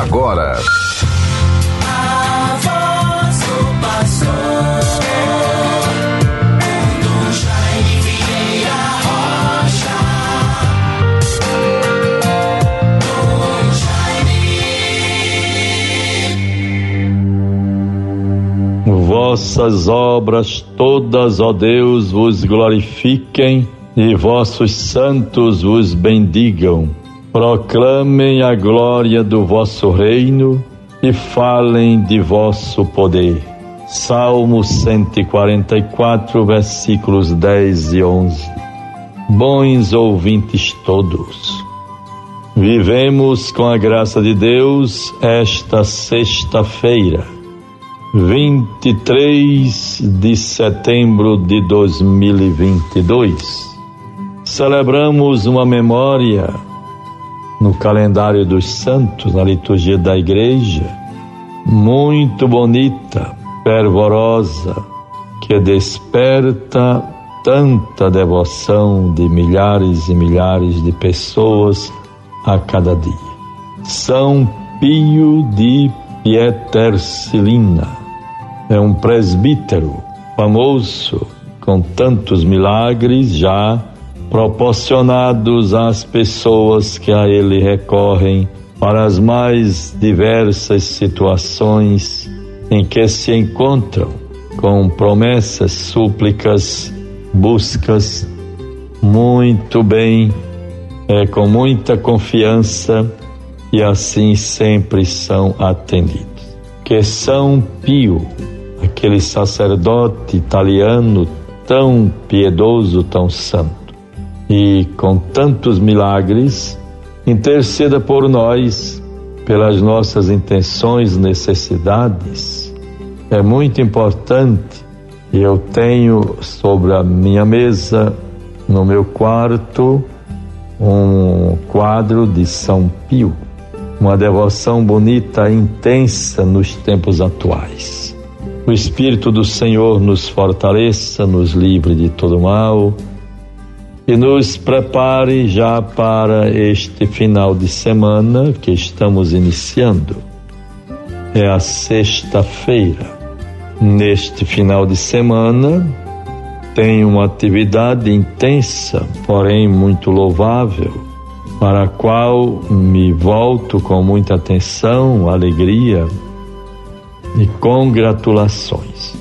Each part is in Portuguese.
agora. Vossas obras todas, ó Deus, vos glorifiquem e vossos santos vos bendigam. Proclamem a glória do vosso reino e falem de vosso poder. Salmo 144, versículos 10 e 11. Bons ouvintes todos, vivemos com a graça de Deus esta sexta-feira, 23 de setembro de 2022. Celebramos uma memória no calendário dos santos, na liturgia da igreja, muito bonita, fervorosa, que desperta tanta devoção de milhares e milhares de pessoas a cada dia. São Pio de Pietercilina é um presbítero famoso com tantos milagres já proporcionados às pessoas que a ele recorrem para as mais diversas situações em que se encontram, com promessas, súplicas, buscas, muito bem, é, com muita confiança e assim sempre são atendidos. Que São Pio, aquele sacerdote italiano tão piedoso, tão santo, e com tantos milagres, interceda por nós, pelas nossas intenções, necessidades. É muito importante. Eu tenho sobre a minha mesa, no meu quarto, um quadro de São Pio, uma devoção bonita intensa nos tempos atuais. O Espírito do Senhor nos fortaleça, nos livre de todo mal e nos prepare já para este final de semana que estamos iniciando. É a sexta-feira. Neste final de semana, tem uma atividade intensa, porém muito louvável, para a qual me volto com muita atenção, alegria e congratulações.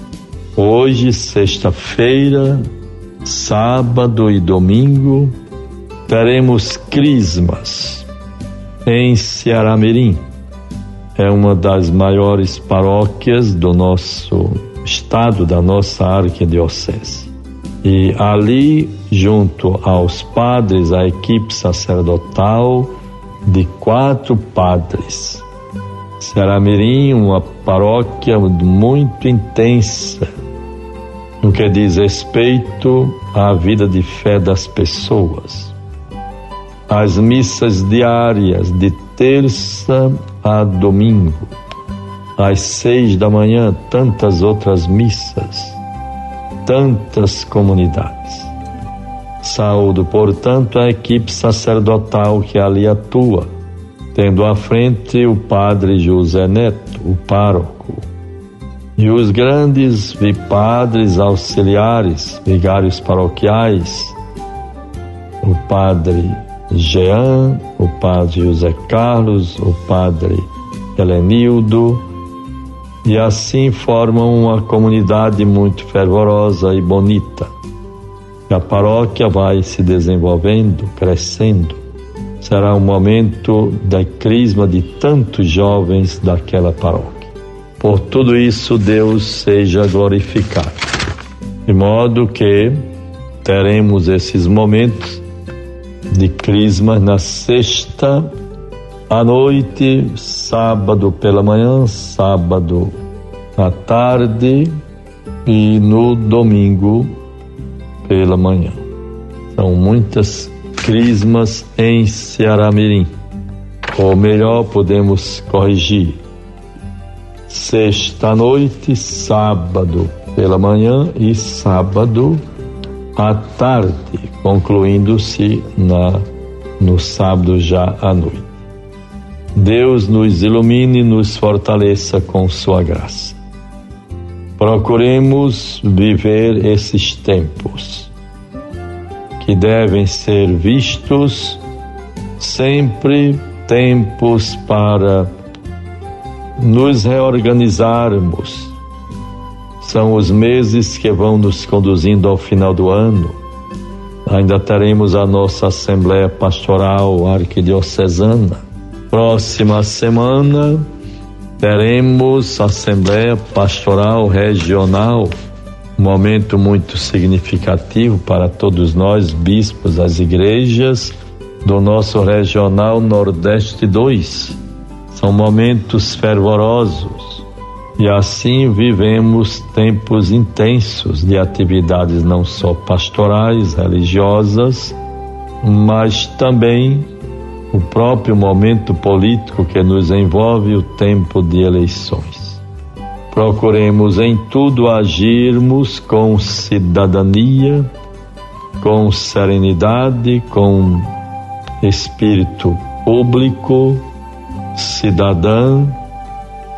Hoje, sexta-feira, sábado e domingo, teremos crismas em Ceará-Mirim. É uma das maiores paróquias do nosso estado, da nossa arquidiocese. E ali, junto aos padres, a equipe sacerdotal de quatro padres. Ceará-Mirim, uma paróquia muito intensa, no que diz respeito à vida de fé das pessoas. As missas diárias de terça a domingo, às seis da manhã, tantas outras missas, tantas comunidades. Saúdo, portanto, a equipe sacerdotal que ali atua, tendo à frente o padre José Neto, o pároco, e os grandes vipadres auxiliares, vigários paroquiais, o padre Jean, o padre José Carlos, o padre Helenildo, e assim formam uma comunidade muito fervorosa e bonita. E a paróquia vai se desenvolvendo, crescendo. Será um momento da crisma de tantos jovens daquela paróquia. Por tudo isso, Deus seja glorificado. De modo que teremos esses momentos de crisma na sexta à noite, sábado pela manhã, sábado à tarde e no domingo pela manhã. São muitas crismas em Ceará-Mirim. Ou melhor, podemos corrigir sexta noite, sábado pela manhã e sábado à tarde, concluindo-se na no sábado já à noite. Deus nos ilumine e nos fortaleça com Sua graça. Procuremos viver esses tempos que devem ser vistos sempre tempos para nos reorganizarmos. São os meses que vão nos conduzindo ao final do ano. Ainda teremos a nossa Assembleia Pastoral Arquidiocesana. Próxima semana teremos Assembleia Pastoral Regional, momento muito significativo para todos nós, bispos das igrejas do nosso Regional Nordeste 2. São momentos fervorosos e assim vivemos tempos intensos de atividades não só pastorais, religiosas, mas também o próprio momento político que nos envolve o tempo de eleições. Procuremos em tudo agirmos com cidadania, com serenidade, com espírito público, cidadã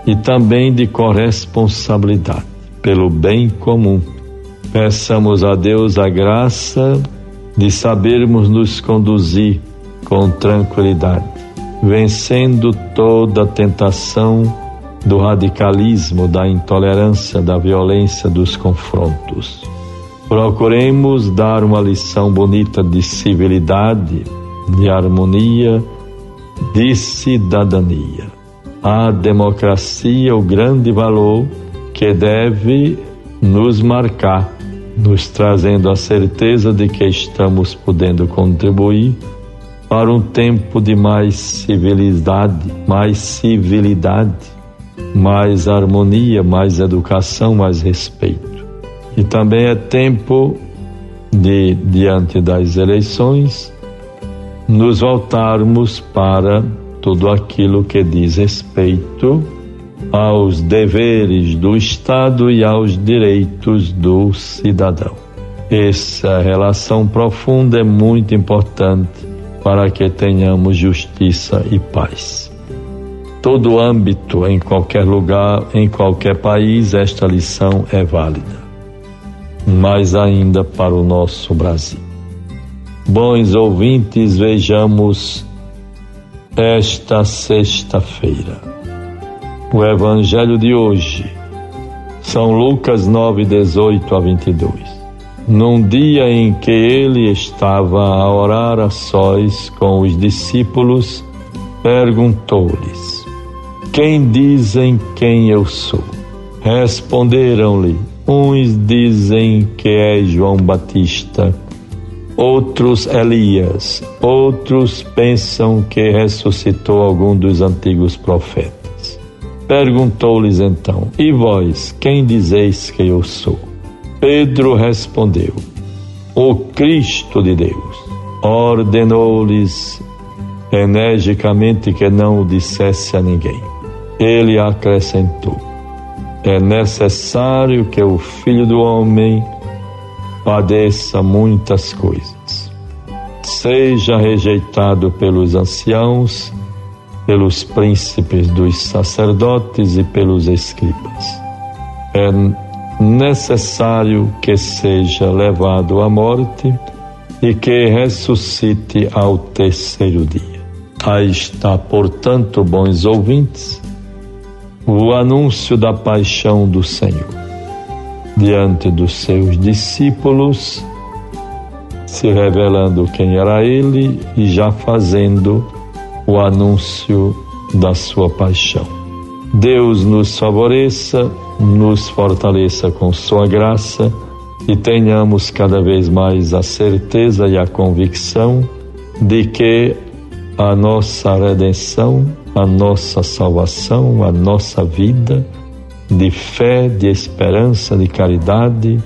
e também de corresponsabilidade pelo bem comum. Peçamos a Deus a graça de sabermos nos conduzir com tranquilidade, vencendo toda tentação do radicalismo, da intolerância, da violência, dos confrontos. Procuremos dar uma lição bonita de civilidade de harmonia, de cidadania. A democracia, o grande valor que deve nos marcar, nos trazendo a certeza de que estamos podendo contribuir para um tempo de mais civilidade, mais civilidade, mais harmonia, mais educação, mais respeito. E também é tempo de, diante das eleições, nos voltarmos para tudo aquilo que diz respeito aos deveres do Estado e aos direitos do cidadão. Essa relação profunda é muito importante para que tenhamos justiça e paz. Todo âmbito, em qualquer lugar, em qualquer país, esta lição é válida. Mais ainda para o nosso Brasil. Bons ouvintes, vejamos esta sexta-feira. O Evangelho de hoje, São Lucas 9, 18 a 22. Num dia em que ele estava a orar a sós com os discípulos, perguntou-lhes: Quem dizem quem eu sou? Responderam-lhe: Uns dizem que é João Batista outros Elias, outros pensam que ressuscitou algum dos antigos profetas. Perguntou-lhes então: E vós, quem dizeis que eu sou? Pedro respondeu: O Cristo de Deus. Ordenou-lhes energicamente que não o dissesse a ninguém. Ele acrescentou: É necessário que o Filho do Homem padeça muitas coisas. Seja rejeitado pelos anciãos, pelos príncipes dos sacerdotes e pelos escribas. É necessário que seja levado à morte e que ressuscite ao terceiro dia. Aí está, portanto, bons ouvintes, o anúncio da paixão do Senhor diante dos seus discípulos, se revelando quem era ele e já fazendo o anúncio da sua paixão. Deus nos favoreça, nos fortaleça com sua graça e tenhamos cada vez mais a certeza e a convicção de que a nossa redenção, a nossa salvação, a nossa vida, de fé, de esperança, de caridade,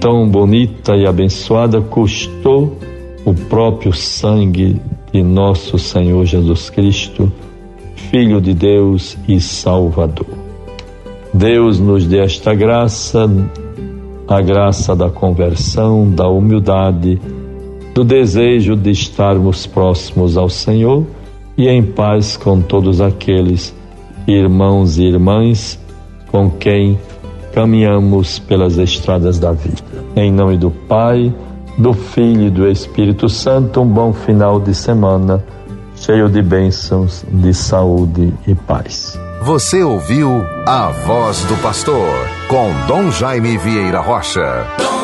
tão bonita e abençoada, custou o próprio sangue de nosso Senhor Jesus Cristo, Filho de Deus e Salvador. Deus nos dê esta graça, a graça da conversão, da humildade, do desejo de estarmos próximos ao Senhor e em paz com todos aqueles irmãos e irmãs com quem caminhamos pelas estradas da vida. Em nome do Pai, do Filho e do Espírito Santo, um bom final de semana, cheio de bênçãos, de saúde e paz. Você ouviu a voz do pastor com Dom Jaime Vieira Rocha.